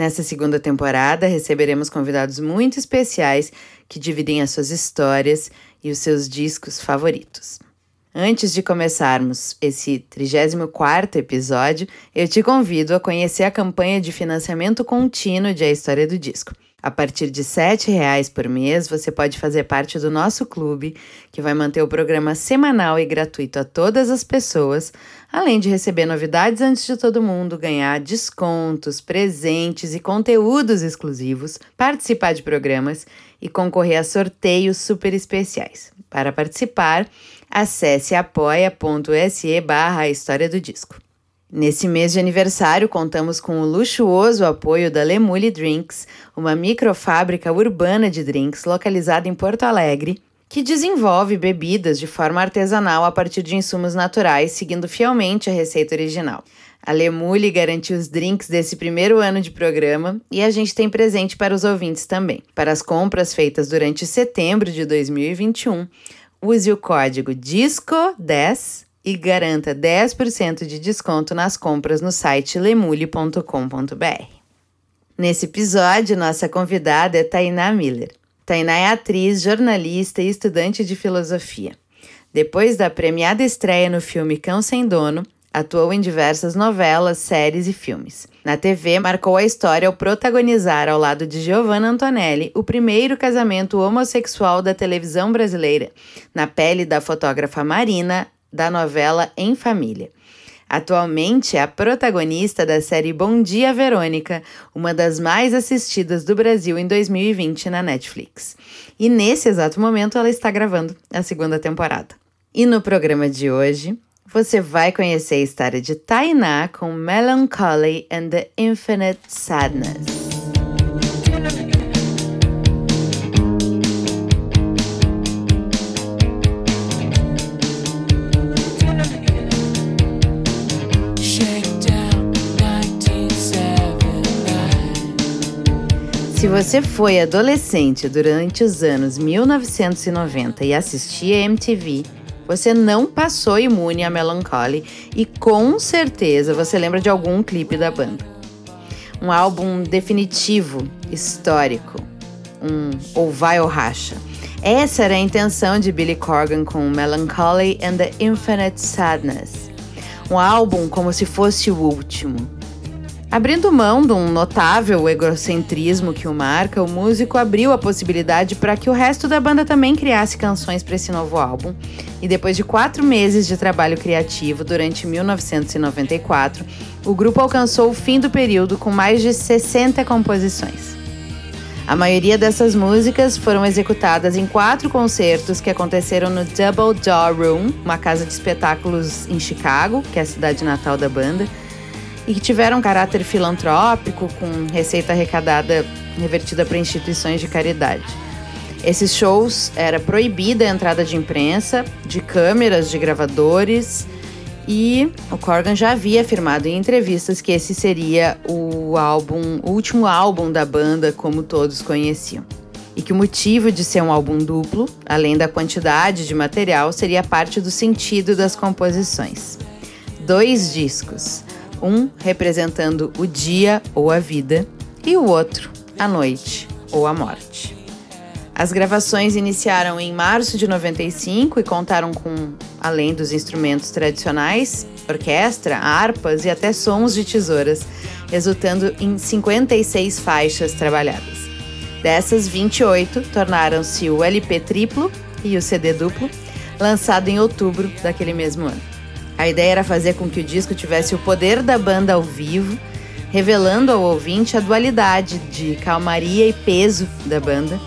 Nessa segunda temporada, receberemos convidados muito especiais que dividem as suas histórias e os seus discos favoritos. Antes de começarmos esse 34 episódio, eu te convido a conhecer a campanha de financiamento contínuo de A História do Disco. A partir de R$ 7,00 por mês, você pode fazer parte do nosso clube, que vai manter o programa semanal e gratuito a todas as pessoas, além de receber novidades antes de todo mundo, ganhar descontos, presentes e conteúdos exclusivos, participar de programas e concorrer a sorteios super especiais. Para participar, acesse apoia.se barra História do Disco. Nesse mês de aniversário, contamos com o luxuoso apoio da Lemule Drinks, uma microfábrica urbana de drinks localizada em Porto Alegre, que desenvolve bebidas de forma artesanal a partir de insumos naturais, seguindo fielmente a receita original. A Lemule garantiu os drinks desse primeiro ano de programa e a gente tem presente para os ouvintes também. Para as compras feitas durante setembro de 2021, use o código DISCO10 e garanta 10% de desconto nas compras no site lemule.com.br. Nesse episódio, nossa convidada é Tainá Miller. Tainá é atriz, jornalista e estudante de filosofia. Depois da premiada estreia no filme Cão Sem Dono, atuou em diversas novelas, séries e filmes. Na TV, marcou a história ao protagonizar, ao lado de Giovanna Antonelli, o primeiro casamento homossexual da televisão brasileira, na pele da fotógrafa Marina, da novela Em Família. Atualmente é a protagonista da série Bom Dia Verônica, uma das mais assistidas do Brasil em 2020 na Netflix. E nesse exato momento ela está gravando a segunda temporada. E no programa de hoje, você vai conhecer a história de Tainá com Melancholy and the Infinite Sadness. Se você foi adolescente durante os anos 1990 e assistia MTV, você não passou imune a Melancholy e com certeza você lembra de algum clipe da banda. Um álbum definitivo, histórico, um ou vai ou racha. Essa era a intenção de Billy Corgan com Melancholy and the Infinite Sadness. Um álbum como se fosse o último, Abrindo mão de um notável egocentrismo que o marca, o músico abriu a possibilidade para que o resto da banda também criasse canções para esse novo álbum. E depois de quatro meses de trabalho criativo, durante 1994, o grupo alcançou o fim do período com mais de 60 composições. A maioria dessas músicas foram executadas em quatro concertos que aconteceram no Double Door Room, uma casa de espetáculos em Chicago, que é a cidade natal da banda e que tiveram caráter filantrópico, com receita arrecadada revertida para instituições de caridade. Esses shows era proibida a entrada de imprensa, de câmeras, de gravadores, e o Corgan já havia afirmado em entrevistas que esse seria o álbum, o último álbum da banda como todos conheciam. E que o motivo de ser um álbum duplo, além da quantidade de material, seria parte do sentido das composições. Dois discos, um representando o dia ou a vida e o outro a noite ou a morte. As gravações iniciaram em março de 95 e contaram com, além dos instrumentos tradicionais, orquestra, harpas e até sons de tesouras, resultando em 56 faixas trabalhadas. Dessas, 28 tornaram-se o LP triplo e o CD duplo, lançado em outubro daquele mesmo ano. A ideia era fazer com que o disco tivesse o poder da banda ao vivo, revelando ao ouvinte a dualidade de calmaria e peso da banda,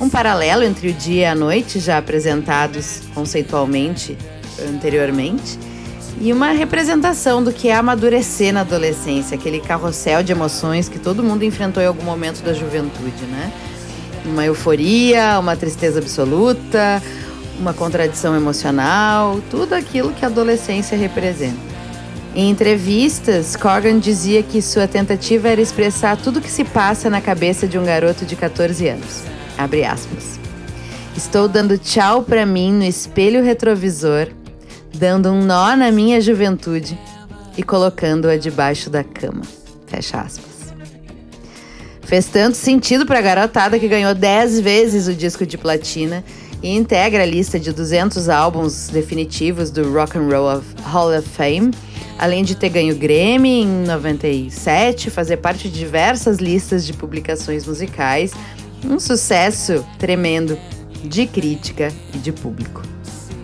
um paralelo entre o dia e a noite já apresentados conceitualmente anteriormente, e uma representação do que é amadurecer na adolescência, aquele carrossel de emoções que todo mundo enfrentou em algum momento da juventude, né? Uma euforia, uma tristeza absoluta, uma contradição emocional, tudo aquilo que a adolescência representa. Em entrevistas, Corgan dizia que sua tentativa era expressar tudo o que se passa na cabeça de um garoto de 14 anos. Abre aspas. Estou dando tchau para mim no espelho retrovisor, dando um nó na minha juventude e colocando-a debaixo da cama. Fecha aspas. Fez tanto sentido para a garotada que ganhou 10 vezes o disco de platina e integra a lista de 200 álbuns definitivos do Rock and Roll Hall of Fame além de ter ganho Grammy em 97, fazer parte de diversas listas de publicações musicais, um sucesso tremendo de crítica e de público.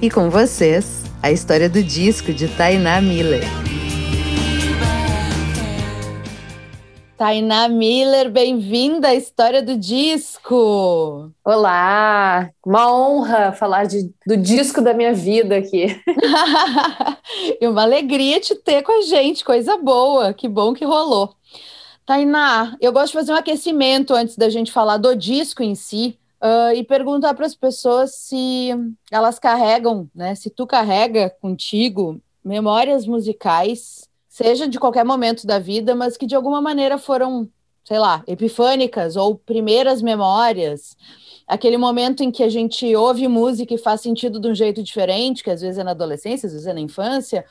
E com vocês, a história do disco de Tainá Miller. Tainá Miller, bem-vinda à história do disco. Olá, uma honra falar de, do disco da minha vida aqui. e uma alegria te ter com a gente, coisa boa, que bom que rolou. Tainá, eu gosto de fazer um aquecimento antes da gente falar do disco em si uh, e perguntar para as pessoas se elas carregam, né? Se tu carrega contigo memórias musicais seja de qualquer momento da vida, mas que de alguma maneira foram, sei lá, epifânicas ou primeiras memórias. Aquele momento em que a gente ouve música e faz sentido de um jeito diferente, que às vezes é na adolescência, às vezes é na infância.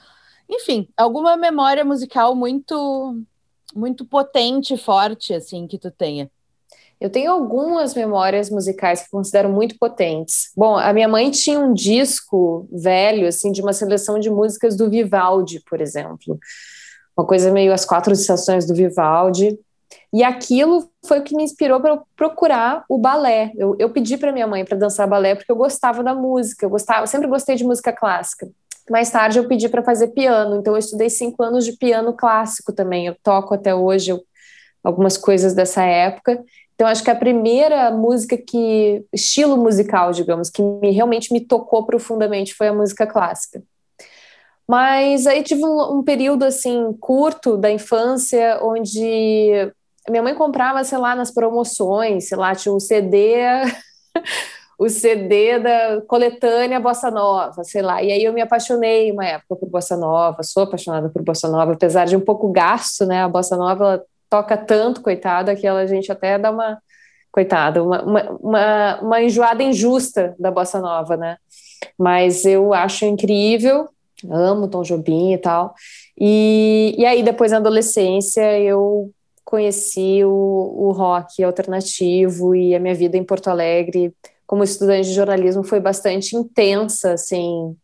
Enfim, alguma memória musical muito muito potente, forte assim que tu tenha. Eu tenho algumas memórias musicais que considero muito potentes. Bom, a minha mãe tinha um disco velho, assim, de uma seleção de músicas do Vivaldi, por exemplo. Uma coisa meio as quatro estações do Vivaldi. E aquilo foi o que me inspirou para procurar o balé. Eu, eu pedi para minha mãe para dançar balé porque eu gostava da música, eu gostava, eu sempre gostei de música clássica. Mais tarde eu pedi para fazer piano, então eu estudei cinco anos de piano clássico também. Eu toco até hoje eu, algumas coisas dessa época. Então, acho que a primeira música que, estilo musical, digamos, que me, realmente me tocou profundamente foi a música clássica. Mas aí tive um, um período, assim, curto da infância, onde minha mãe comprava, sei lá, nas promoções, sei lá, tinha um CD, o CD da coletânea Bossa Nova, sei lá. E aí eu me apaixonei uma época por Bossa Nova, sou apaixonada por Bossa Nova, apesar de um pouco gasto, né? A Bossa Nova toca tanto, coitada, que ela, a gente até dá uma, coitada, uma, uma, uma, uma enjoada injusta da bossa nova, né? Mas eu acho incrível, amo Tom Jobim e tal. E, e aí, depois na adolescência, eu conheci o, o rock alternativo e a minha vida em Porto Alegre como estudante de jornalismo foi bastante intensa, assim,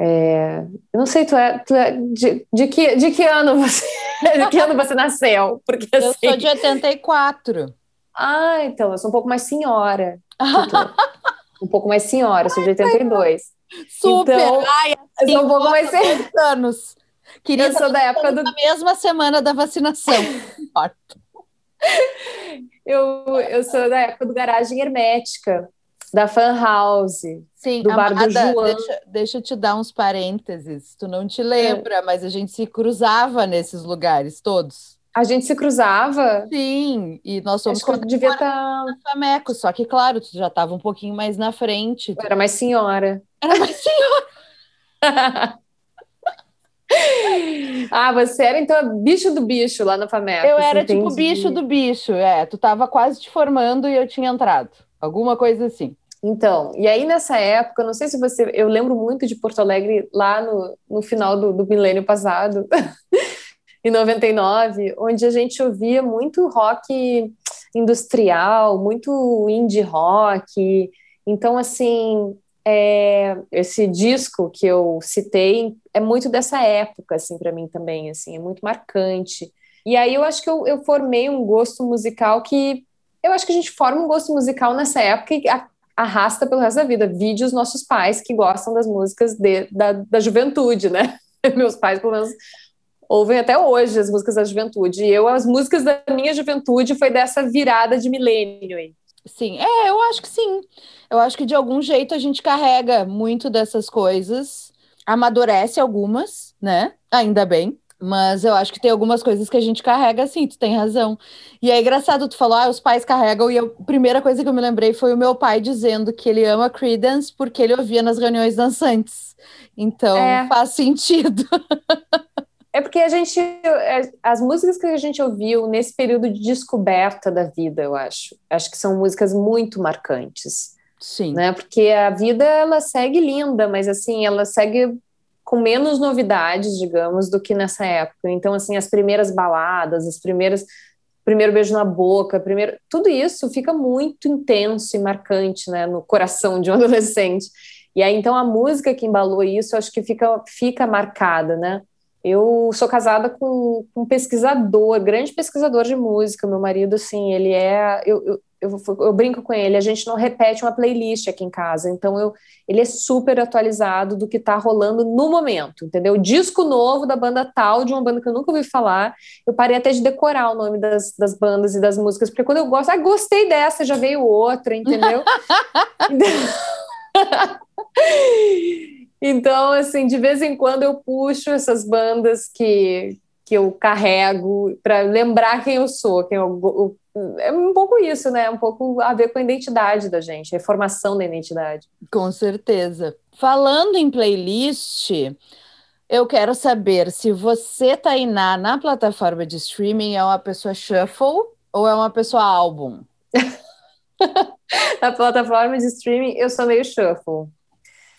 é, eu não sei, tu é, tu é de, de, que, de que ano você de que ano você nasceu? Porque, eu assim... sou de 84. Ah, então, eu sou um pouco mais senhora. um pouco mais senhora, sou de 82. Super! Então, Ai, assim, eu sou um pouco mais anos. Queria eu sou da época do... Na mesma semana da vacinação. eu, eu sou da época do garagem hermética da Fan House, Sim, do Amada, bar do João. Deixa, deixa eu te dar uns parênteses. Tu não te lembra, é. mas a gente se cruzava nesses lugares todos. A gente se cruzava? Sim, e nós somos Acho que devia estar tá... na Fameco, só que claro, tu já estava um pouquinho mais na frente. Tu... Era mais senhora. Era mais senhora. ah, você era então bicho do bicho lá na Fameco. Eu era entendi. tipo bicho do bicho, é. Tu estava quase te formando e eu tinha entrado. Alguma coisa assim. Então, e aí nessa época, não sei se você. Eu lembro muito de Porto Alegre lá no, no final do, do milênio passado, em 99, onde a gente ouvia muito rock industrial, muito indie rock. Então, assim, é, esse disco que eu citei é muito dessa época, assim, para mim também, assim, é muito marcante. E aí eu acho que eu, eu formei um gosto musical que eu acho que a gente forma um gosto musical nessa época e arrasta pelo resto da vida. Vide os nossos pais que gostam das músicas de, da, da juventude, né? Meus pais, pelo menos, ouvem até hoje as músicas da juventude. E eu, as músicas da minha juventude foi dessa virada de milênio aí. Sim, é, eu acho que sim. Eu acho que de algum jeito a gente carrega muito dessas coisas, amadurece algumas, né? Ainda bem. Mas eu acho que tem algumas coisas que a gente carrega assim, tu tem razão. E é engraçado, tu falou, ah, os pais carregam, e a primeira coisa que eu me lembrei foi o meu pai dizendo que ele ama Creedence porque ele ouvia nas reuniões dançantes. Então é. faz sentido. É porque a gente. É, as músicas que a gente ouviu nesse período de descoberta da vida, eu acho. Acho que são músicas muito marcantes. Sim. Né? Porque a vida, ela segue linda, mas assim, ela segue com menos novidades, digamos, do que nessa época. Então, assim, as primeiras baladas, as primeiras primeiro beijo na boca, primeiro, tudo isso fica muito intenso e marcante, né, no coração de um adolescente. E aí então a música que embalou isso, acho que fica fica marcada, né? Eu sou casada com, um pesquisador, grande pesquisador de música. Meu marido, assim, ele é. Eu, eu, eu, eu, brinco com ele, a gente não repete uma playlist aqui em casa, então eu, ele é super atualizado do que está rolando no momento, entendeu? Disco novo da banda tal, de uma banda que eu nunca ouvi falar, eu parei até de decorar o nome das, das bandas e das músicas, porque quando eu gosto, ah, gostei dessa, já veio outra, entendeu? Então, assim, de vez em quando eu puxo essas bandas que, que eu carrego para lembrar quem eu sou, quem eu, eu, é um pouco isso, né? Um pouco a ver com a identidade da gente, a formação da identidade. Com certeza. Falando em playlist, eu quero saber se você, Tainá, na plataforma de streaming, é uma pessoa shuffle ou é uma pessoa álbum? na plataforma de streaming, eu sou meio shuffle.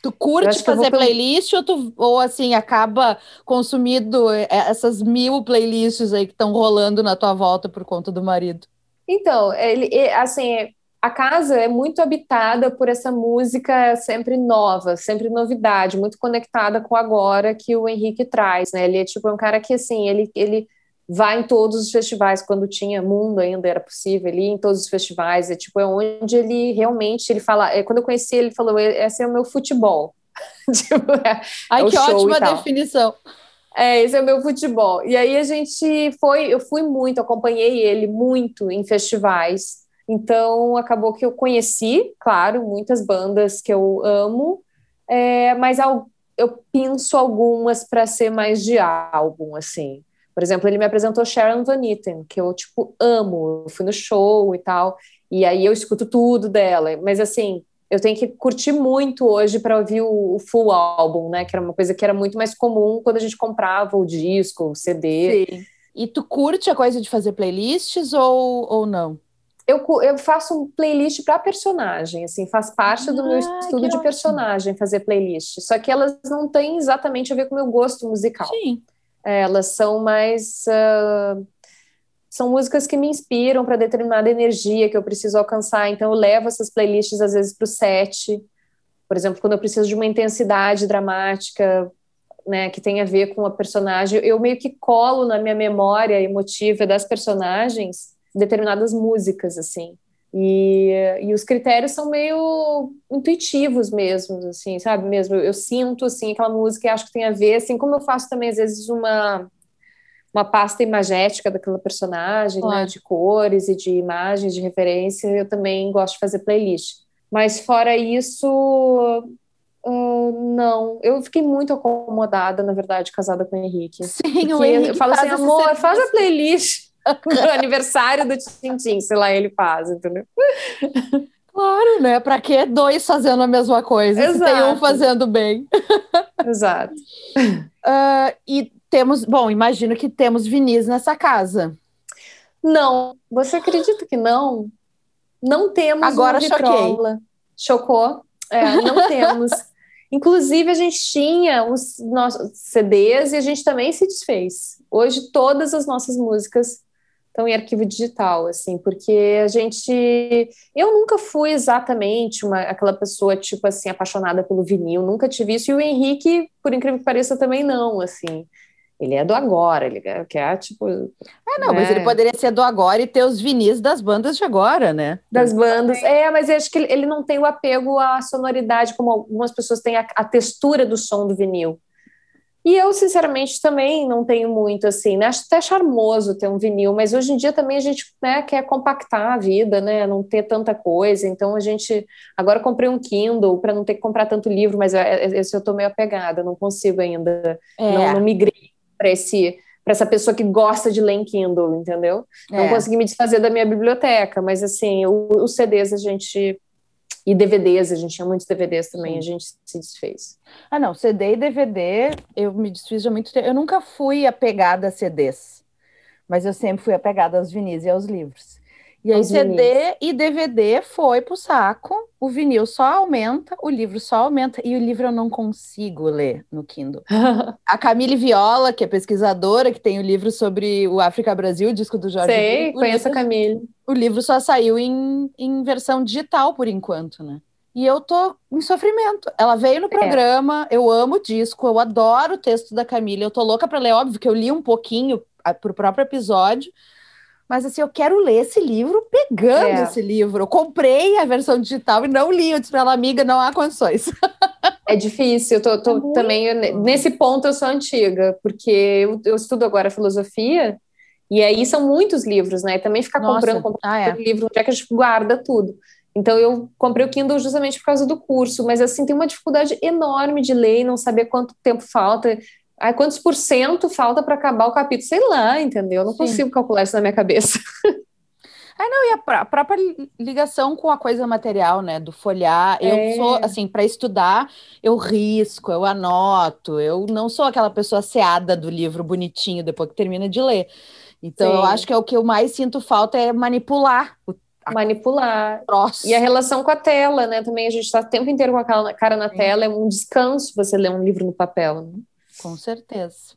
Tu curte fazer playlist ou, tu, ou assim acaba consumindo é, essas mil playlists aí que estão rolando na tua volta por conta do marido? Então, ele assim, a casa é muito habitada por essa música sempre nova, sempre novidade, muito conectada com agora que o Henrique traz, né? Ele é tipo um cara que assim, ele ele vai em todos os festivais quando tinha mundo ainda era possível ele em todos os festivais é tipo é onde ele realmente ele fala é, quando eu conheci ele falou esse é o meu futebol. Tipo, é, Ai é que ótima definição. É esse é o meu futebol. E aí a gente foi eu fui muito acompanhei ele muito em festivais. Então acabou que eu conheci claro muitas bandas que eu amo é, mas eu penso algumas para ser mais de álbum assim por exemplo, ele me apresentou Sharon Van Etten, que eu, tipo, amo. Eu fui no show e tal, e aí eu escuto tudo dela. Mas, assim, eu tenho que curtir muito hoje para ouvir o, o, full álbum, né? Que era uma coisa que era muito mais comum quando a gente comprava o disco, o CD. Sim. E tu curte a coisa de fazer playlists ou, ou não? Eu, eu faço um playlist para personagem, assim, faz parte ah, do meu ah, estudo de personagem fazer playlist. Só que elas não têm exatamente a ver com o meu gosto musical. Sim. É, elas são mais. Uh, são músicas que me inspiram para determinada energia que eu preciso alcançar. Então, eu levo essas playlists, às vezes, para o set. Por exemplo, quando eu preciso de uma intensidade dramática, né, que tem a ver com a personagem, eu meio que colo na minha memória emotiva das personagens determinadas músicas, assim. E, e os critérios são meio intuitivos mesmo, assim, sabe? Mesmo eu, eu, sinto assim aquela música e acho que tem a ver, assim como eu faço também às vezes uma uma pasta imagética daquela personagem, né, de cores e de imagens de referência, eu também gosto de fazer playlist. Mas fora isso, uh, não. Eu fiquei muito acomodada, na verdade, casada com o Henrique. Sim, o Henrique eu falo assim, amor, faz a playlist aniversário do Tintim, sei lá, ele faz, entendeu? Claro, né? Para que dois fazendo a mesma coisa? Exato. Se tem um fazendo bem. Exato. Uh, e temos, bom, imagino que temos vinis nessa casa. Não, você acredita que não? Não temos Agora choquei. Chocou? É, não temos. Inclusive, a gente tinha os nossos CDs e a gente também se desfez. Hoje, todas as nossas músicas estão em arquivo digital, assim, porque a gente. Eu nunca fui exatamente uma, aquela pessoa, tipo assim, apaixonada pelo vinil, nunca tive isso, e o Henrique, por incrível que pareça, também não, assim. Ele é do agora, ele quer, tipo. É, não, né? mas ele poderia ser do agora e ter os vinis das bandas de agora, né? Das bandas. É, mas eu acho que ele não tem o apego à sonoridade, como algumas pessoas têm a, a textura do som do vinil. E eu, sinceramente, também não tenho muito, assim, né? Acho até charmoso ter um vinil, mas hoje em dia também a gente né, quer compactar a vida, né? Não ter tanta coisa. Então a gente. Agora comprei um Kindle para não ter que comprar tanto livro, mas é, é, esse eu tô meio apegada, não consigo ainda. É. Não, não migrei para esse para essa pessoa que gosta de ler em Kindle, entendeu? Não é. consegui me desfazer da minha biblioteca, mas assim, os CDs a gente e DVDs, a gente tinha muitos DVDs também, a gente se desfez. Ah, não, CD e DVD, eu me desfiz há muito tempo. Eu nunca fui apegada a CDs, mas eu sempre fui apegada aos vinis e aos livros. E aí, CD e DVD foi pro saco, o vinil só aumenta, o livro só aumenta, e o livro eu não consigo ler no Kindle. a Camille Viola, que é pesquisadora, que tem o livro sobre o África Brasil, o disco do Jorge. Sei, conheço a Camille. O livro só saiu em, em versão digital por enquanto, né? E eu tô em sofrimento. Ela veio no é. programa, eu amo o disco, eu adoro o texto da Camille, eu tô louca para ler, óbvio que eu li um pouquinho pro próprio episódio, mas assim, eu quero ler esse livro pegando é. esse livro. Eu comprei a versão digital e não li. Eu disse para ela, amiga, não há condições. É difícil, eu tô, tô é também. Nesse ponto eu sou antiga, porque eu, eu, estudo agora filosofia, e aí são muitos livros, né? E também ficar Nossa. comprando, comprando ah, é. livro, onde é que a gente guarda tudo. Então eu comprei o Kindle justamente por causa do curso, mas assim, tem uma dificuldade enorme de ler e não saber quanto tempo falta. Aí, quantos por cento falta para acabar o capítulo? Sei lá, entendeu? Eu não Sim. consigo calcular isso na minha cabeça. Ah, não, e a, própria ligação com a coisa material, né? Do folhar. É. Eu sou, assim, para estudar, eu risco, eu anoto. Eu não sou aquela pessoa seada do livro bonitinho depois que termina de ler. Então, Sim. eu acho que é o que eu mais sinto falta é manipular o manipular. Nossa. E a relação com a tela, né? Também a gente está o tempo inteiro com a cara na tela, é um descanso você ler um livro no papel. Né? Com certeza.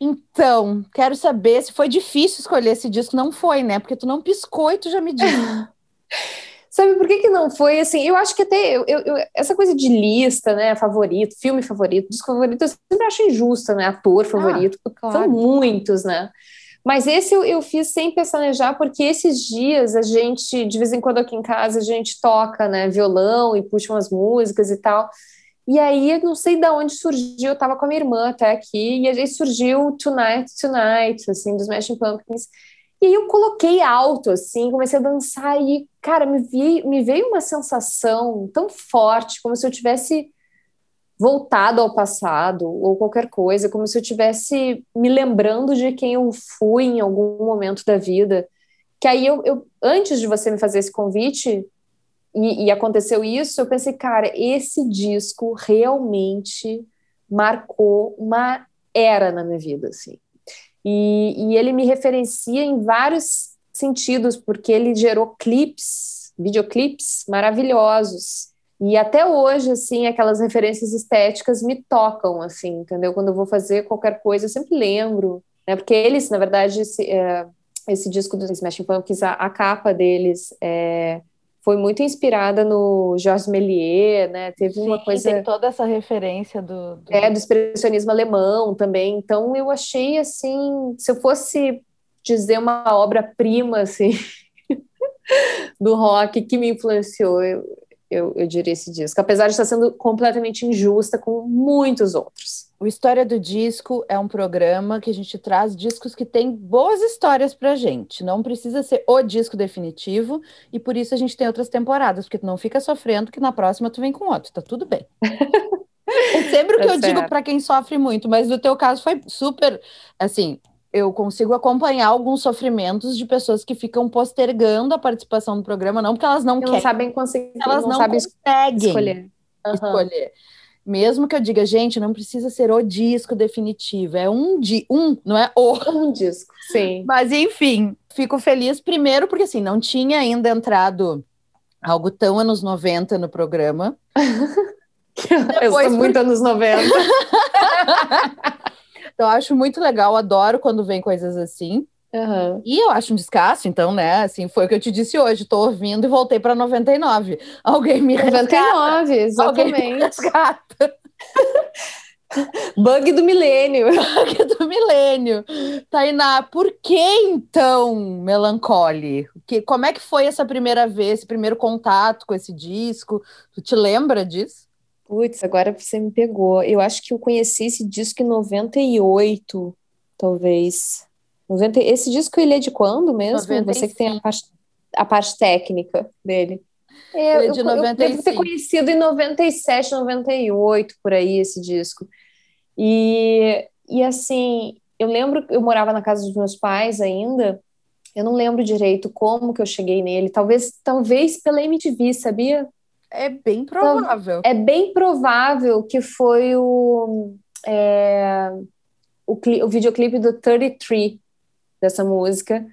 Então, quero saber se foi difícil escolher esse disco. Não foi, né? Porque tu não piscou e tu já me disse. Sabe por que, que não foi? Assim, eu acho que até eu, eu, essa coisa de lista, né? Favorito, filme favorito, disco favorito, eu sempre acho injusta, né? Ator favorito, ah, claro. são muitos, né? Mas esse eu, eu fiz sem pestanejar, porque esses dias a gente, de vez em quando aqui em casa, a gente toca, né? Violão e puxa umas músicas e tal. E aí, eu não sei de onde surgiu, eu tava com a minha irmã até aqui, e aí surgiu Tonight, Tonight, assim, dos Smashing Pumpkins. E aí eu coloquei alto, assim, comecei a dançar e, cara, me, vi, me veio uma sensação tão forte, como se eu tivesse voltado ao passado ou qualquer coisa, como se eu tivesse me lembrando de quem eu fui em algum momento da vida. Que aí eu, eu antes de você me fazer esse convite, e, e aconteceu isso, eu pensei, cara, esse disco realmente marcou uma era na minha vida, assim. E, e, ele me referencia em vários sentidos, porque ele gerou clipes, videoclipes maravilhosos. E até hoje, assim, aquelas referências estéticas me tocam, assim, entendeu? Quando eu vou fazer qualquer coisa, eu sempre lembro, né? Porque eles, na verdade, esse, é, esse disco dos Smashing Pumpkins, a, a capa deles é, foi muito inspirada no Georges Méliès, né? Teve Sim, uma coisa tem toda essa referência do, do, é do expressionismo alemão também. Então eu achei assim, se eu fosse dizer uma obra-prima assim do rock que me influenciou, eu, eu, eu diria esse disco, apesar de estar sendo completamente injusta com muitos outros. O História do Disco é um programa que a gente traz discos que têm boas histórias pra gente. Não precisa ser o disco definitivo, e por isso a gente tem outras temporadas, porque tu não fica sofrendo que na próxima tu vem com outro, tá tudo bem. é sempre o que tá eu certo. digo para quem sofre muito, mas no teu caso foi super, assim, eu consigo acompanhar alguns sofrimentos de pessoas que ficam postergando a participação no programa, não porque elas não, não querem. sabem conseguir, elas não, não sabem conseguem escolher. Uhum. escolher. Mesmo que eu diga, gente, não precisa ser o disco definitivo, é um di um, não é o. Um disco, sim. Mas enfim, fico feliz primeiro porque assim, não tinha ainda entrado algo tão anos 90 no programa. eu sou muito anos 90. então, acho muito legal, adoro quando vem coisas assim. Uhum. E eu acho um descasso, então, né? Assim, foi o que eu te disse hoje. Tô ouvindo e voltei para 99. Alguém me 99, exatamente. Alguém me resgata. Bug do milênio. Bug do milênio. Tainá, por que então Melancole? Que, como é que foi essa primeira vez, esse primeiro contato com esse disco? Tu te lembra disso? Putz, agora você me pegou. Eu acho que eu conheci esse disco em 98, talvez. 90... Esse disco ele é de quando mesmo? 95. Você que tem a parte, a parte técnica dele. É, ele é de eu, 95. eu devo ter conhecido em 97, 98, por aí, esse disco. E, e assim, eu lembro, eu morava na casa dos meus pais ainda, eu não lembro direito como que eu cheguei nele, talvez, talvez pela MTV, sabia? É bem provável. É bem provável que foi o, é, o, o videoclipe do 33 dessa música,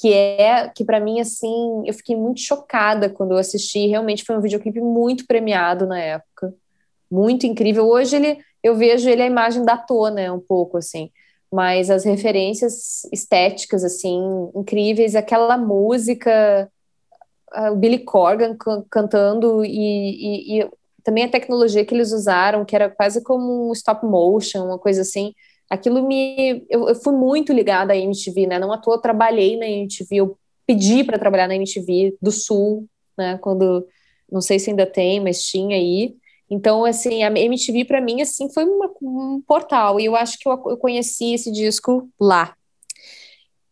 que é que para mim assim, eu fiquei muito chocada quando eu assisti, realmente foi um videoclipe muito premiado na época. Muito incrível. Hoje ele eu vejo ele a imagem da tona né, um pouco assim, mas as referências estéticas assim incríveis, aquela música o Billy Corgan cantando e, e, e, também a tecnologia que eles usaram, que era quase como um stop motion, uma coisa assim. Aquilo me. Eu, eu fui muito ligada à MTV, né? Não à toa eu trabalhei na MTV, eu pedi para trabalhar na MTV do Sul, né? Quando. Não sei se ainda tem, mas tinha aí. Então, assim, a MTV para mim, assim, foi uma, um portal. E eu acho que eu, eu conheci esse disco lá.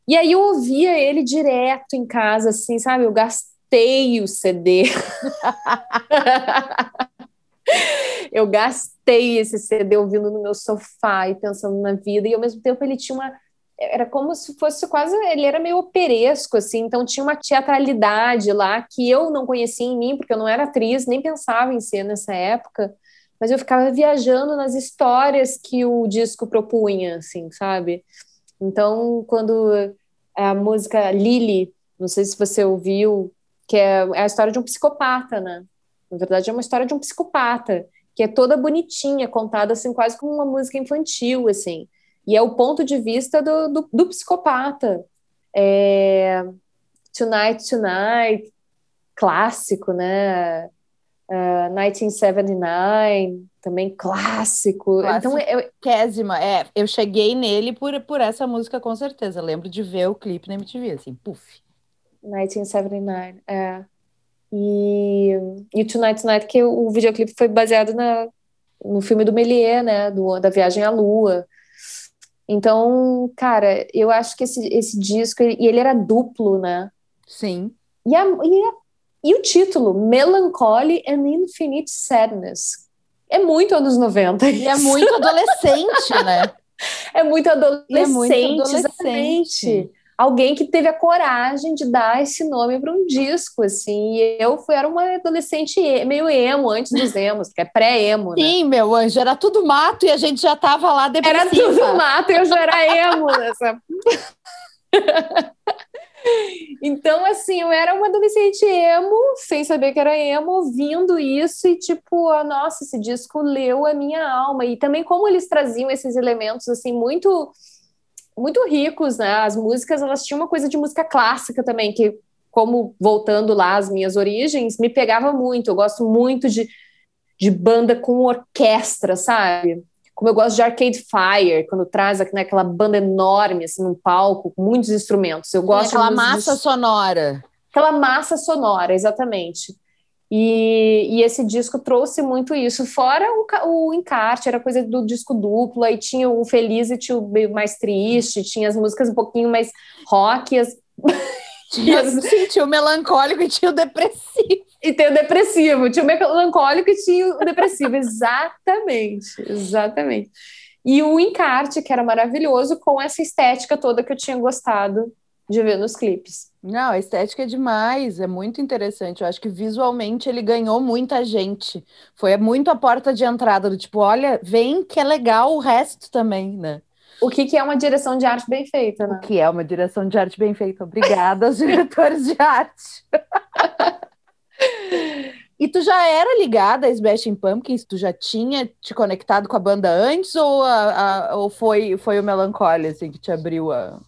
E aí eu ouvia ele direto em casa, assim, sabe? Eu gastei o CD. eu gastei esse CD ouvindo no meu sofá e pensando na vida, e ao mesmo tempo ele tinha uma. Era como se fosse quase. Ele era meio operesco, assim, então tinha uma teatralidade lá que eu não conhecia em mim, porque eu não era atriz, nem pensava em ser nessa época, mas eu ficava viajando nas histórias que o disco propunha, assim, sabe? Então, quando a música Lily, não sei se você ouviu, que é, é a história de um psicopata, né? Na verdade, é uma história de um psicopata, que é toda bonitinha, contada assim, quase como uma música infantil, assim. E é o ponto de vista do, do, do psicopata. É... Tonight, Tonight, clássico, né? Uh, 1979, também clássico. clássico. Então, eu... Késima, é, eu cheguei nele por, por essa música, com certeza. Eu lembro de ver o clipe na MTV, assim, puf. 1979, é. E, e Tonight Tonight, que o, videoclipe foi baseado na, no filme do Méliès, né, do, da Viagem à Lua. Então, cara, eu acho que esse, esse disco, ele, e ele era duplo, né? Sim. E, a, e, a, e o título, Melancholy and Infinite Sadness. É muito anos 90. E é muito adolescente, né? É muito adolescente, é muito adolescente. exatamente alguém que teve a coragem de dar esse nome para um disco, assim. E eu fui, era uma adolescente meio emo, antes dos emos, que é pré-emo, né? Sim, meu anjo, era tudo mato e a gente já tava lá depressiva. Era tudo mato e eu já era emo nessa... Então, assim, eu era uma adolescente emo, sem saber que era emo, ouvindo isso e, tipo, ah, nossa, esse disco leu a minha alma. E também como eles traziam esses elementos, assim, muito muito ricos, né? As músicas, elas tinham uma coisa de música clássica também, que, como voltando lá às minhas origens, me pegava muito. Eu gosto muito de, de banda com orquestra, sabe? Como eu gosto de Arcade Fire, quando traz né, aquela banda enorme, assim, num palco, com muitos instrumentos. Eu gosto aquela massa sonora. Aquela massa sonora, exatamente. E, e, esse disco trouxe muito isso, fora o, o, encarte, era coisa do disco duplo, aí tinha o feliz e tinha o mais triste, tinha as músicas um pouquinho mais rock, as... tinha, tinha o melancólico e tinha o depressivo. E tem o depressivo, tinha o melancólico e tinha o depressivo, exatamente, exatamente. E o encarte, que era maravilhoso, com essa estética toda que eu tinha gostado de ver nos clipes. Não, a estética é demais, é muito interessante. Eu acho que visualmente ele ganhou muita gente. Foi muito a porta de entrada do tipo, olha, vem que é legal o resto também, né? O que, que é uma direção de arte bem feita, né? O que é uma direção de arte bem feita? Obrigada aos diretores de arte. E tu já era ligada a Smashing Pumpkins? Tu já tinha te conectado com a banda antes ou, a, a, ou foi, foi o Melancholy assim, que te abriu a,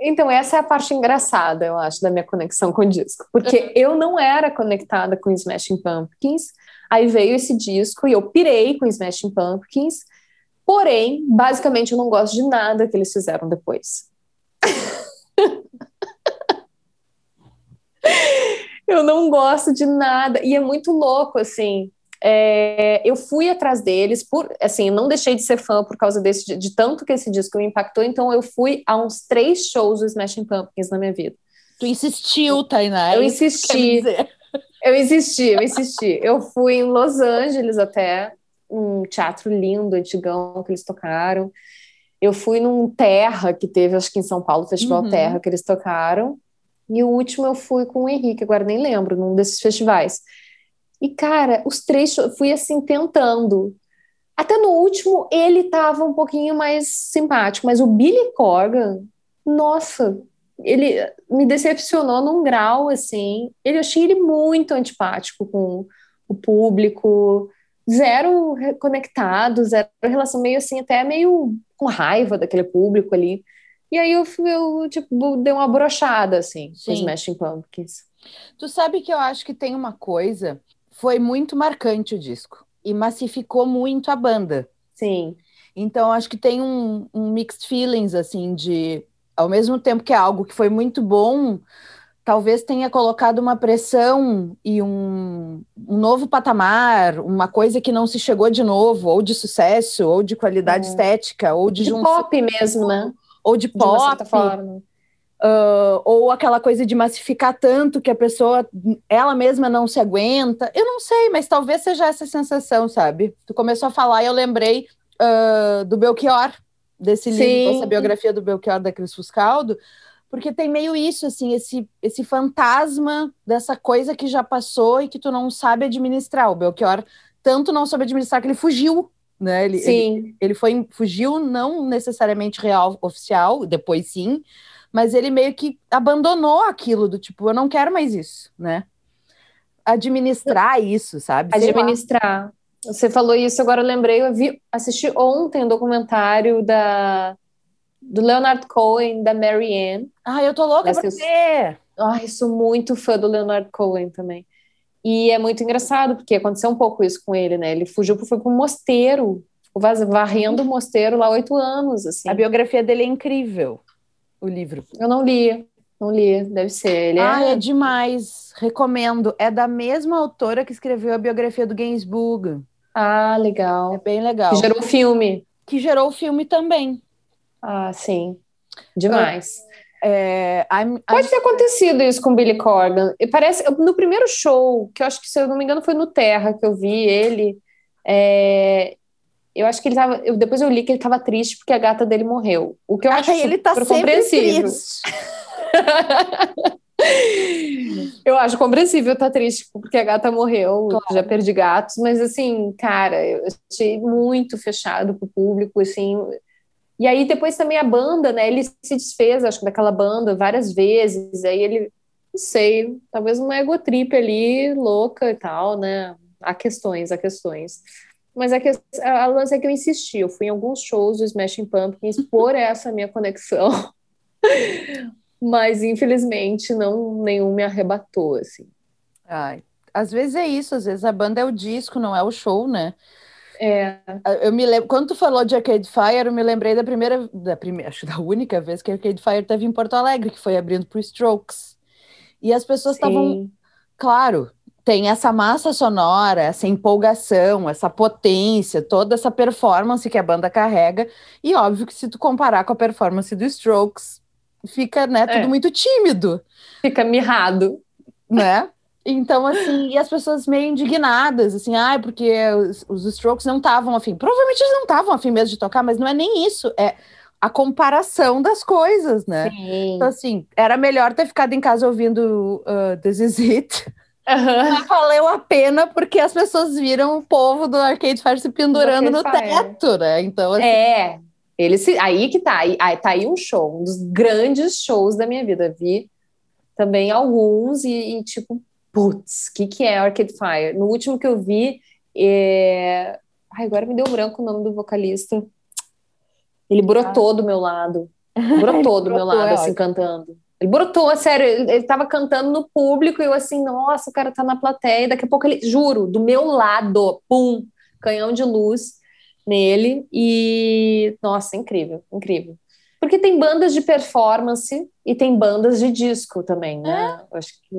então, essa é a parte engraçada, eu acho, da minha conexão com o disco. Porque uhum. eu não era conectada com Smashing Pumpkins, aí veio esse disco e eu pirei com Smashing Pumpkins, porém, basicamente, eu não gosto de nada que eles fizeram depois. eu não gosto de nada, e é muito louco, assim, é, eu fui atrás deles, por assim, não deixei de ser fã por causa desse, de, de tanto que esse disco me impactou, então eu fui a uns três shows do Smashing Pumpkins na minha vida. Tu insistiu, Tainá. Eu insisti. Eu insisti, eu insisti. Eu fui em Los Angeles até, um teatro lindo, antigão, que eles tocaram. Eu fui num Terra, que teve, acho que em São Paulo, Festival uhum. Terra, que eles tocaram. E o último eu fui com o Henrique, agora nem lembro, num desses festivais. E, cara, os três, fui assim, tentando. Até no último, ele tava um pouquinho mais simpático, mas o Billy Corgan, nossa, ele me decepcionou num grau, assim. Ele, eu achei ele muito antipático com o público, zero conectado, zero relação, meio assim, até meio com raiva daquele público ali. E aí eu, eu tipo, dei uma brochada, assim, Sim. com os Smashing Pumpkins. Tu sabe que eu acho que tem uma coisa, foi muito marcante o disco, e massificou muito a banda. Sim. Então, acho que tem um, um mixed feelings, assim, de... Ao mesmo tempo que é algo que foi muito bom, talvez tenha colocado uma pressão e um, um, novo patamar, uma coisa que não se chegou de novo, ou de sucesso, ou de qualidade é. estética, ou de, de pop mesmo, né? Ou de, de pop. Uh, ou aquela coisa de massificar tanto que a pessoa, ela mesma não se aguenta. Eu não sei, mas talvez seja essa sensação, sabe? Tu começou a falar e eu lembrei uh, do Belchior, desse Sim. livro, essa biografia do Belchior da Cris Fuscaldo, porque tem meio isso, assim, esse, esse fantasma dessa coisa que já passou e que tu não sabe administrar. O Belchior tanto não soube administrar que ele fugiu, né? Ele, sim. Ele, ele foi, fugiu, não necessariamente real oficial, depois sim, mas ele meio que abandonou aquilo do tipo, eu não quero mais isso, né? Administrar isso, sabe? Administrar. Você falou isso, agora eu lembrei, eu vi, assisti ontem um documentário da do Leonard Cohen, da Mary Ann. Ah, eu tô louca pra ver! Ai, sou muito fã do Leonard Cohen também. E é muito engraçado, porque aconteceu um pouco isso com ele, né? Ele fugiu, foi para um mosteiro, varrendo o mosteiro lá oito anos, assim. A biografia dele é incrível, o livro. Eu não li, não li, deve ser. Ele ah, é... é demais, recomendo. É da mesma autora que escreveu a biografia do Gainsbourg. Ah, legal. É bem legal. Que gerou o filme. Que gerou o filme também. Ah, sim. Demais. É, I'm, Pode I'm... ter acontecido isso com Billy Corgan. E parece no primeiro show, que eu acho que se eu não me engano foi no Terra que eu vi ele. É, eu acho que ele tava. Eu, depois eu li que ele estava triste porque a gata dele morreu. O que eu ah, acho ele tá compreensível. eu acho compreensível estar tá triste porque a gata morreu, claro. já perdi gatos, mas assim, cara, eu achei muito fechado para o público, assim, e aí depois também a banda, né? Ele se desfez, acho que daquela banda várias vezes. Aí ele, não sei, talvez uma egotrip ali louca e tal, né? Há questões, há questões. Mas a, que, a lance é que eu insisti. Eu fui em alguns shows do Smashing Pumpkins por essa minha conexão. Mas infelizmente não nenhum me arrebatou assim. Ai, às vezes é isso, às vezes a banda é o disco, não é o show, né? É. Eu me lembro, quando tu falou de Arcade Fire, eu me lembrei da primeira, da primeira, acho da única vez que Arcade Fire teve em Porto Alegre, que foi abrindo para Strokes. E as pessoas estavam, claro, tem essa massa sonora, essa empolgação, essa potência, toda essa performance que a banda carrega. E óbvio que se tu comparar com a performance do Strokes, fica, né, tudo é. muito tímido. Fica mirrado. Né? Então, assim, e as pessoas meio indignadas, assim, ah, porque os, os Strokes não estavam afim. Provavelmente eles não estavam afim mesmo de tocar, mas não é nem isso, é a comparação das coisas, né? Sim. Então, assim, era melhor ter ficado em casa ouvindo uh, This Is It. Uhum. Valeu a pena porque as pessoas viram o povo do Arcade Fire se pendurando no Fire. teto, né? Então, assim... É, ele se... aí que tá, aí, tá aí um show, um dos grandes shows da minha vida. Vi também alguns e, e tipo, putz, o que, que é Arcade Fire? No último que eu vi, é... Ai, agora me deu branco o nome do vocalista. Ele brotou ah. do meu lado. Brotou do meu lado, é assim, cantando. Ele brotou, sério, ele, ele tava cantando no público e eu assim, nossa, o cara tá na plateia. Daqui a pouco ele, juro, do meu lado, pum, canhão de luz nele. E, nossa, incrível, incrível. Porque tem bandas de performance e tem bandas de disco também, né? É. Acho que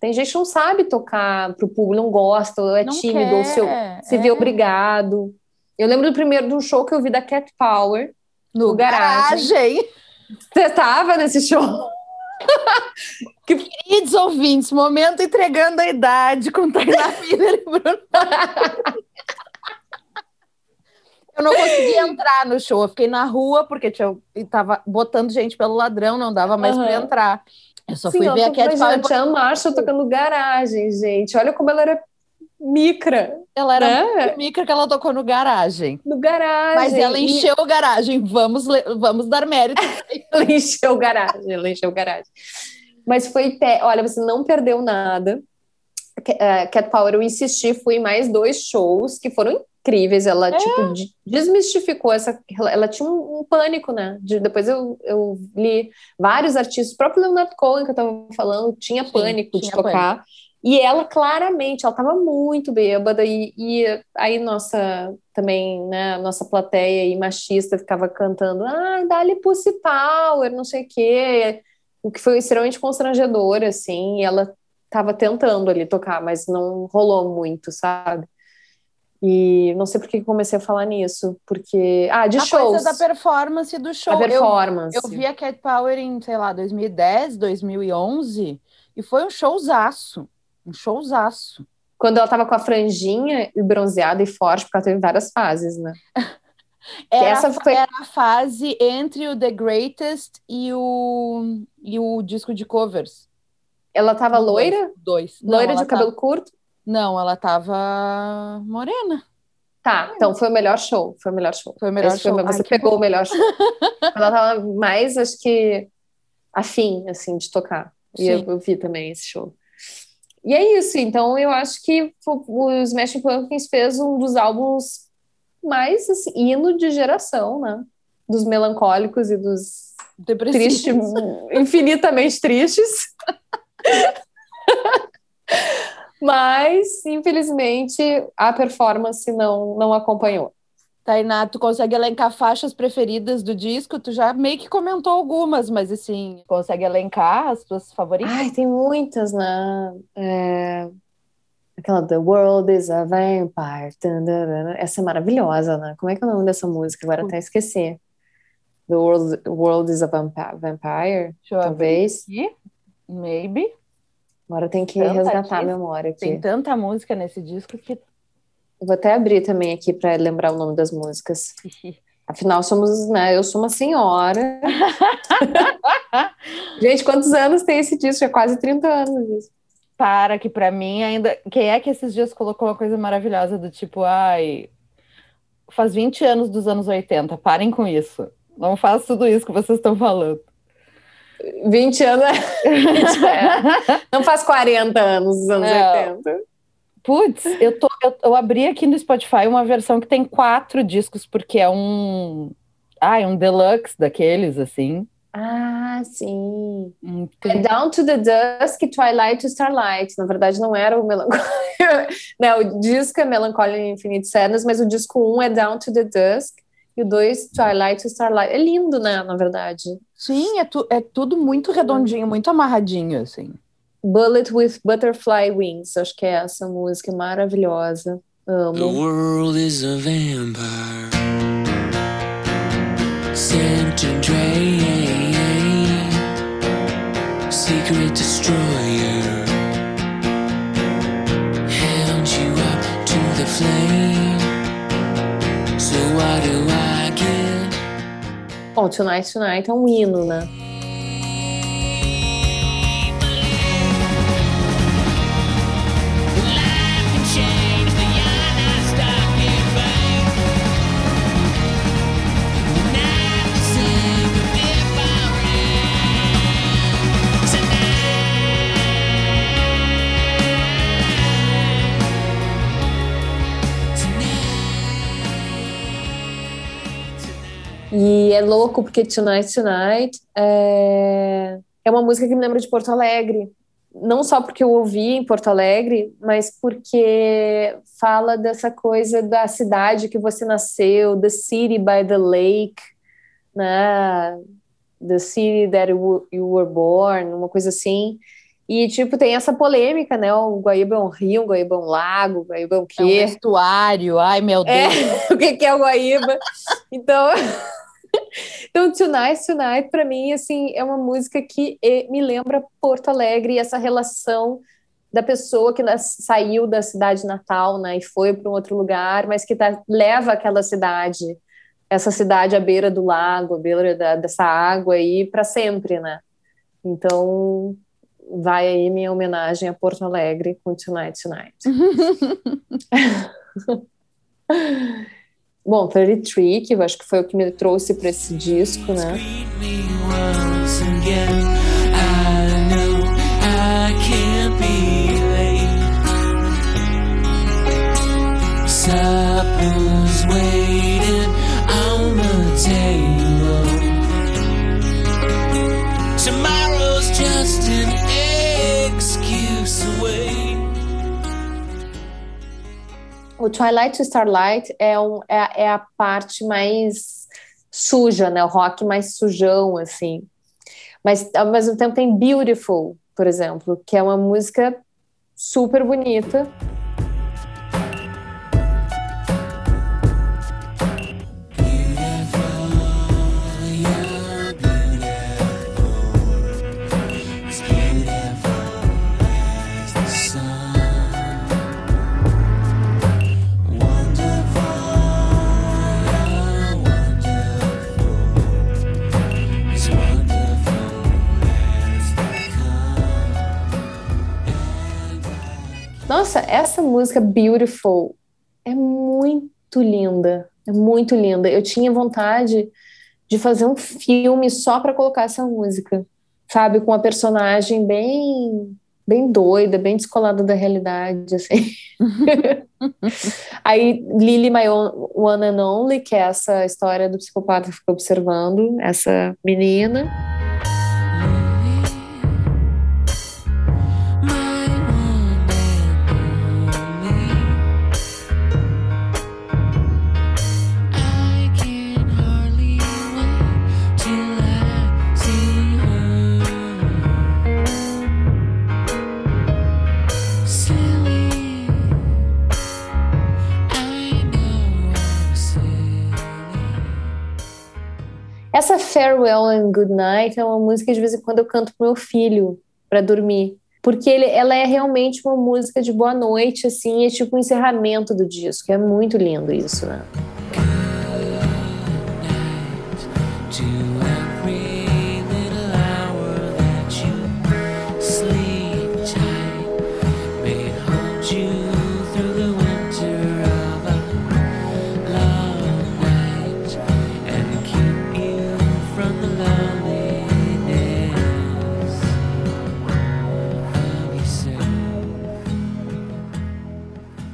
Tem gente que não sabe tocar pro público, não gosta, ou é Não tímido, quer, ou se, se vê é. obrigado. Eu lembro do primeiro de um show que eu vi da Cat Power. No, No garagem. garagem. Você tava nesse show? Queridos ouvintes, momento entregando a idade com Tainá Miller e Bruno. Eu não consegui entrar no show, eu fiquei na rua porque tinha, tava botando gente pelo ladrão, não dava mais Aham. pra entrar. Eu só Sim, fui eu ver a Cat Power. a Tia Marshall tocando garagem, gente. Olha como ela era micra, Ela era né? muito micra que ela tocou no garagem. no garagem. Mas ela E- encheu o garagem, vamos, vamos dar mérito. Ela encheu o garagem, ela encheu o garagem. Mas foi, pe- olha, você não perdeu nada. Eh, Cat Power, eu insisti, fui em mais dois shows que foram incríveis. Ela, É. tipo, de- desmistificou essa. Ela, tinha um, um pânico, né? De- depois eu, eu li vários artistas, o próprio Leonard Cohen, que eu tava falando, tinha Sim, pânico de tinha tocar. E ela, claramente, ela tava muito bêbada, e, e aí nossa, também, né, nossa plateia e machista ficava cantando, ah, dá-lhe Pussy Power, não sei o quê, o que foi extremamente constrangedor, assim, e ela tava tentando ali tocar, mas não rolou muito, sabe? E não sei por que comecei a falar nisso, porque, ah, de a shows, coisa da performance do show. a Eu- performance. Eu vi a Cat Power em, sei lá, 2010, 2011, e foi um showzaço. Um showzaço. Quando ela tava com a franjinha e bronzeada e forte, porque ela teve várias fases, né? Era, essa foi- era a fase entre o The Greatest e o, e o disco de covers. Ela tava loira? Dois. Não, Loira de cabelo tava- curto? Não, ela tava morena. Tá, então foi o melhor show. Foi o melhor show. Foi o melhor Esse foi- show. você Ai, que pegou bom. o melhor show. Ela tava mais, acho que, afim, assim, de tocar. E eu, eu vi também esse show. E é isso. Então, eu acho que os Smashing Pumpkins fez um dos álbuns mais, assim, hino de geração, né? Dos melancólicos e dos tristes, infinitamente tristes. Mas, infelizmente, a performance não, não acompanhou. Tainá, tu consegue elencar faixas preferidas do disco? Tu já meio que comentou algumas, mas assim, consegue elencar as tuas favoritas? Ai, tem muitas, né? É, Aquela The World is a Vampire. Essa é maravilhosa, né? Como é que é o nome dessa música? Agora até esqueci. The World, World is a Vampire, Deixa talvez. aqui. Maybe. Agora tem que Tanta resgatar a memória aqui. Tem tanta música nesse disco que. Vou até abrir também aqui para lembrar o nome das músicas. Afinal, somos, né? Eu sou uma senhora. Gente, quantos anos tem esse disco? É quase 30 anos isso. Para, que pra mim ainda. Quem é que esses dias colocou uma coisa maravilhosa do tipo, ai. Faz 20 anos dos anos 80, parem com isso. Não faz tudo isso que vocês estão falando. 20 anos é. Não faz 40 anos dos anos Não. 80. Putz, eu, tô, eu, eu abri aqui no Spotify uma versão que tem quatro discos, porque é um. Ai, um deluxe daqueles, assim. Ah, sim. Um- É Down to the Dusk, Twilight to Starlight. Na verdade, não era o Melancholy. não, o disco é Melancholy Infinite Sadness, mas o disco 1 é Down to the Dusk e o 2 Twilight to Starlight. É lindo, né? Na verdade. Sim, é, tu, é tudo muito redondinho, muito amarradinho, assim. Bullet with Butterfly Wings. Acho que é essa música maravilhosa. The Amo. world is a vampire. Scent and drain. Secret destroyer. Hound you up to the flame. So why do I get? Bom, Tonight Tonight é um hino, né? E é louco porque Tonight Tonight é, é uma música que me lembra de Porto Alegre. Não só porque eu ouvi em Porto Alegre, mas porque fala dessa coisa da cidade que você nasceu, the city by the lake, né? The city that you were born, uma coisa assim. E, tipo, tem essa polêmica, né? O Guaíba é um rio, o Guaíba é um lago, o Guaíba é o É um quê? vestuário, ai meu Deus. É, o que que é o Guaíba? Então, então Tonight, Tonight, para mim, assim, é uma música que eh, me lembra Porto Alegre e essa relação da pessoa que saiu da cidade natal, né, e foi para um outro lugar, mas que tá, leva aquela cidade, essa cidade à beira do lago, à beira da- dessa água aí para sempre, né? Então, vai aí minha homenagem a Porto Alegre com Tonight, Tonight. Bom, 33, que eu acho que foi o que me trouxe para esse disco, né? Me O Twilight to Starlight é, um, é, é a parte mais suja, né? O rock mais sujão, assim. Mas, ao mesmo tempo, tem Beautiful, por exemplo, que é uma música super bonita. Nossa, essa música Beautiful é muito linda. É muito linda. Eu tinha vontade de fazer um filme só para colocar essa música, sabe? Com uma personagem bem, bem doida, bem descolada da realidade, assim. Aí, Lily, My One and Only, que é essa história do psicopata que fica observando essa menina. Essa Farewell and Good Night é uma música que de vez em quando eu canto pro meu filho para dormir. Porque ele, ela é realmente uma música de boa noite, assim, é tipo o encerramento do disco. É muito lindo isso, né? to every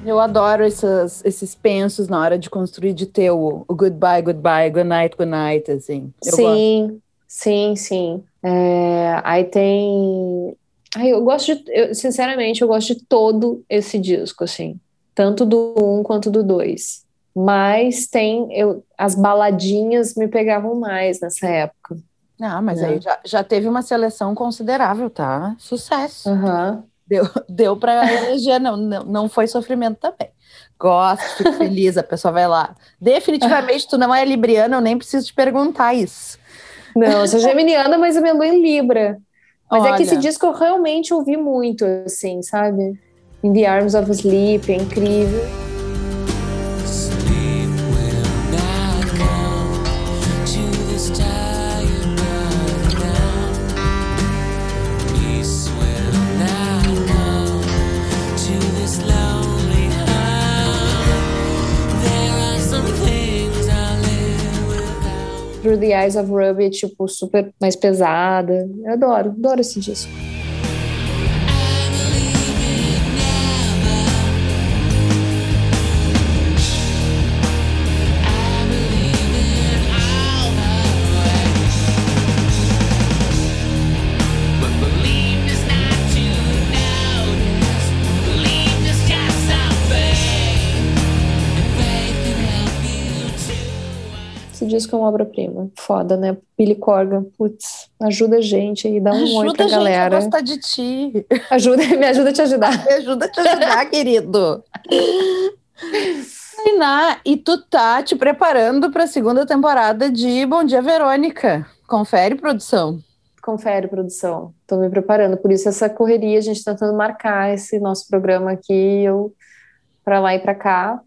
Eu adoro essas, esses pensos na hora de construir, de ter o, o goodbye, goodbye, good night, good night, assim. Eu gosto. sim, sim, sim. É, aí tem. Ai, eu gosto de. eu, sinceramente, eu gosto de todo esse disco, assim. Tanto do um quanto do dois. Mas tem. Eu, as baladinhas me pegavam mais nessa época. Ah, mas Né? aí já, já teve uma seleção considerável, tá? Sucesso. Aham. Deu, deu para eleger, não, não, não foi sofrimento também. Gosto, fico feliz, a pessoa vai lá. Definitivamente, tu não é libriana, eu nem preciso te perguntar isso. Não, eu sou geminiana, mas a minha lua é em Libra. Mas é que esse Olha. disco eu realmente ouvi muito, assim, sabe? In the Arms of Sleep, é incrível. Through the Eyes of Ruby, tipo, super mais pesada. Eu adoro, adoro esse disco. Disco é uma obra-prima. Foda, né? Billy Corgan, putz, ajuda a gente aí, dá um oi Ajuda pra a gente a galera. gostar de ti. Ajuda, me ajuda a te ajudar. Me ajuda a te ajudar, querido. Tainá, e tu tá te preparando para a segunda temporada de Bom Dia Verônica. Confere, produção. Confere, produção. Tô me preparando. Por isso essa correria, a gente tá tentando marcar esse nosso programa aqui, eu para lá e para cá.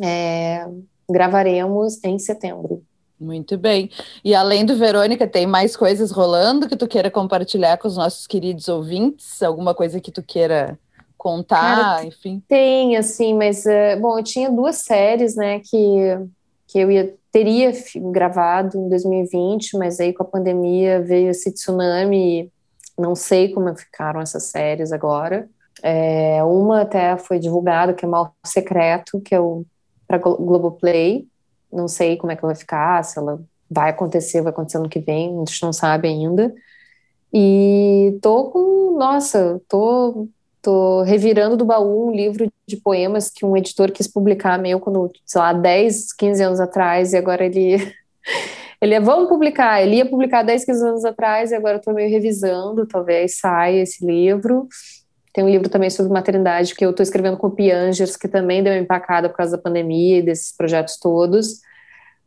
É, gravaremos em setembro. Muito bem. E além do Verônica, tem mais coisas rolando que tu queira compartilhar com os nossos queridos ouvintes? Alguma coisa que tu queira contar, Cara, enfim? Tem, assim, mas, é, bom, eu tinha duas séries, né, que, que eu ia, teria gravado em 2020, mas aí com a pandemia veio esse tsunami, e não sei como ficaram essas séries agora. É, uma até foi divulgada, que é Mal Secreto, que é o para Globoplay. Não sei como é que ela vai ficar, se ela vai acontecer, vai acontecer ano que vem, a gente não sabe ainda. E tô com, nossa, tô Tô revirando do baú um livro de poemas que um editor quis publicar meu quando, sei lá, 10, 15 anos atrás, e agora ele. Ele é, vamos publicar. Ele ia publicar 10, 15 anos atrás, e agora eu tô meio revisando, talvez saia esse livro. Tem um livro também sobre maternidade que eu tô escrevendo com o Piangers, que também deu uma empacada por causa da pandemia e desses projetos todos,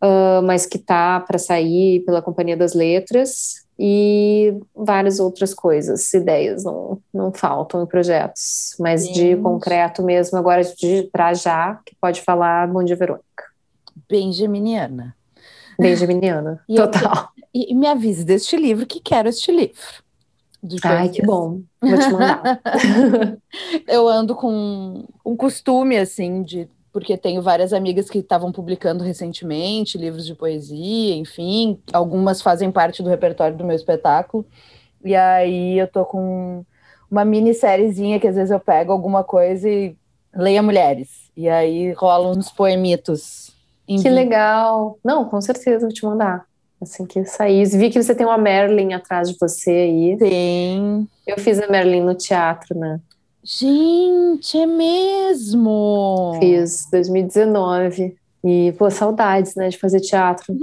uh, mas que tá para sair pela Companhia das Letras e várias outras coisas, ideias não, não faltam em projetos, mas de Gente. concreto mesmo, agora de para já, que pode falar Bom Dia Verônica. Benjaminiana. Benjaminiana, eu total. E, e me avise deste livro que quero este livro. Do Ai, que bom, vou te mandar. eu ando com um costume, assim, de. Porque tenho várias amigas que estavam publicando recentemente livros de poesia, enfim. Algumas fazem parte do repertório do meu espetáculo. E aí eu tô com uma minissériezinha que às vezes eu pego alguma coisa e leia mulheres. E aí rolam uns poemitos. em que legal. Não, com certeza vou te mandar. Assim que sair. Vi que você tem uma Merlin atrás de você aí. Tem. Eu fiz a Merlin no teatro, né? Gente, é mesmo! Fiz 2019. E, pô, saudades, né, de fazer teatro.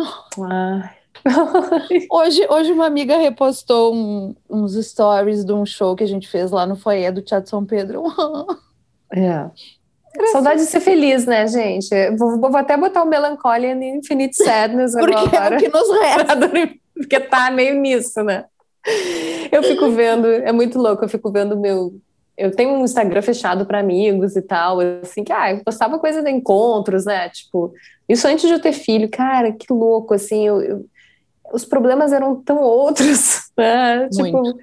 Ai. Hoje, hoje uma amiga repostou um- uns stories de um show que a gente fez lá no foyer do Teatro São Pedro. É. Saudade de ser feliz, né, gente? Vou, vou até botar o Melancholia e Infinite Sadness Porque é agora. o que nos resta. porque tá meio nisso, né? Eu fico vendo, é muito louco, eu fico vendo meu. Eu tenho um Instagram fechado para amigos e tal, assim, que ah, eu postava coisa de encontros, né? Tipo, isso antes de eu ter filho, cara, que louco, assim, eu, eu- os problemas eram tão outros, né? Tipo, Muito.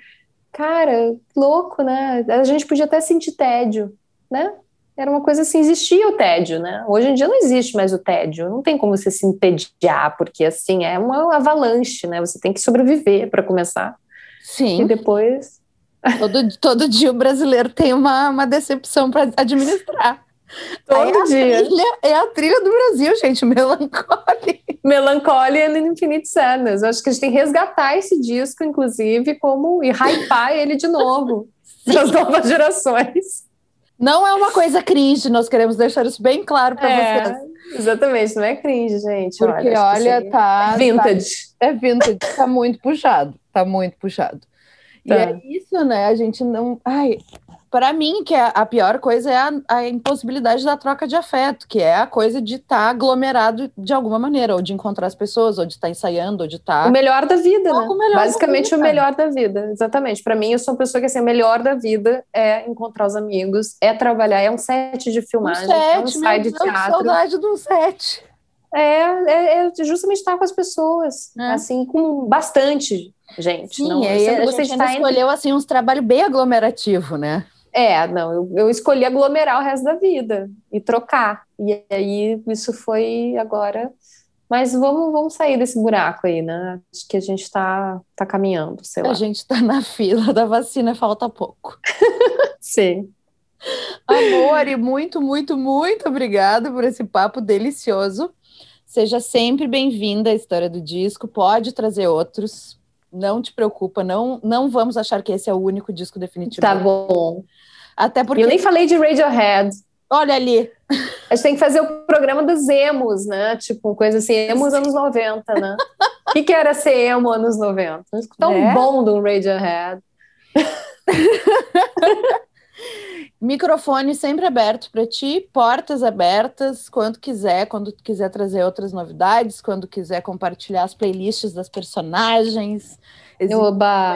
cara, que louco, né? A gente podia até sentir tédio, né? Era uma coisa assim, existia o tédio, né? Hoje em dia não existe mais o tédio, não tem como você se entediar, porque assim, é uma avalanche, né? Você tem que sobreviver para começar. E Sim, depois. todo, todo dia o brasileiro tem uma, uma decepção para administrar. Todo a dia. Trilha, é a trilha do Brasil, gente, melancólica. Melancholia and Infinite Sadness. Eu acho que a gente tem que resgatar esse disco, inclusive, como e hypar ele de novo para as novas gerações. Não é uma coisa cringe, nós queremos deixar isso bem claro para É, vocês. exatamente, não é cringe, gente. Porque, olha, que olha, isso aí tá, é vintage. É vintage, tá muito puxado, tá muito puxado. E Tá. é isso, né? A gente não. Ai, para mim, que é a pior coisa é a, a impossibilidade da troca de afeto, que é a coisa de estar aglomerado de alguma maneira, ou de encontrar as pessoas, ou de estar ensaiando, ou de estar. O melhor da vida, né? o Basicamente vida. o melhor da vida, exatamente. Para mim, eu sou uma pessoa que assim, o melhor da vida é encontrar os amigos, é trabalhar, é um set de Um filmagem, é um set, ensaio meu de Deus, que teatro. saudade de um set. É, é, é justamente estar com as pessoas, É. assim, com bastante gente. Sim, não, sempre a gente de ainda entre- escolheu assim, uns trabalhos bem aglomerativos, né? É, não, eu, eu escolhi aglomerar o resto da vida e trocar. E aí isso foi agora. Mas vamos, vamos sair desse buraco aí, né? Acho que a gente tá, tá caminhando, sei lá. A gente tá na fila da vacina, falta pouco. Sim. Amor, e muito, muito, muito obrigada por esse papo delicioso. Seja sempre bem-vinda à história do disco. Pode trazer outros. Não te preocupa, não, não vamos achar que esse é o único disco definitivo. Tá bom. Até porque, eu nem falei de Radiohead. olha ali, A gente tem que fazer o programa dos emos, né? Tipo, coisa assim, emos anos 90, né? O que, que era ser emo anos 90? Tão É. bom do Radiohead. Microfone sempre aberto para ti, portas abertas, quando quiser, quando quiser trazer outras novidades, quando quiser compartilhar as playlists das personagens,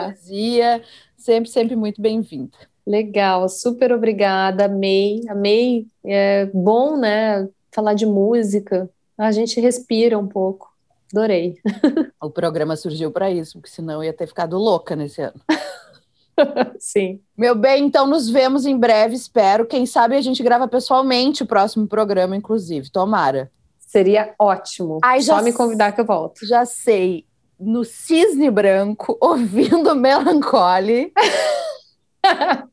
poesia, sempre, sempre muito bem-vinda. Legal, super obrigada, amei, amei. É bom, né, falar de música. A gente respira um pouco. Adorei. O programa surgiu para isso, porque senão eu ia ter ficado louca nesse ano. Sim. Meu bem, então nos vemos em breve, espero. Quem sabe a gente grava pessoalmente o próximo programa, inclusive. Tomara. Seria ótimo. Ai, já Só me convidar que eu volto. Já sei, no Cisne Branco, ouvindo Melancholy.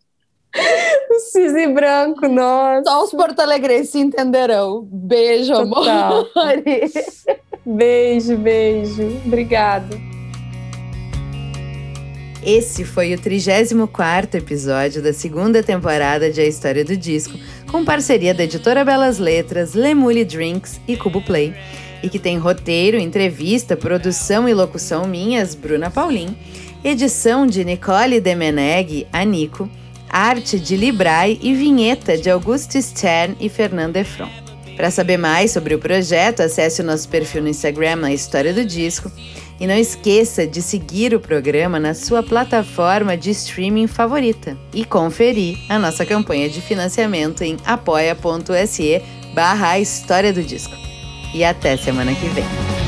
O cisne branco, nossa. Só os porto-alegrenses entenderão. Beijo, Total. amor. Beijo, beijo. Obrigada. Esse foi o 34 episódio da segunda temporada de A História do Disco, com parceria da editora Belas Letras, Lemule Drinks e Cubo Play, e que tem roteiro, entrevista, produção e locução minhas, Bruna Paulin, edição de Nicole Demeneg, a Nico, arte de Librai e vinheta de Augusto Stern e Fernando Efron. Para saber mais sobre o projeto, acesse o nosso perfil no Instagram, A História do Disco, e não esqueça de seguir o programa na sua plataforma de streaming favorita e conferir a nossa campanha de financiamento em apoia.se barra História do Disco. E até semana que vem.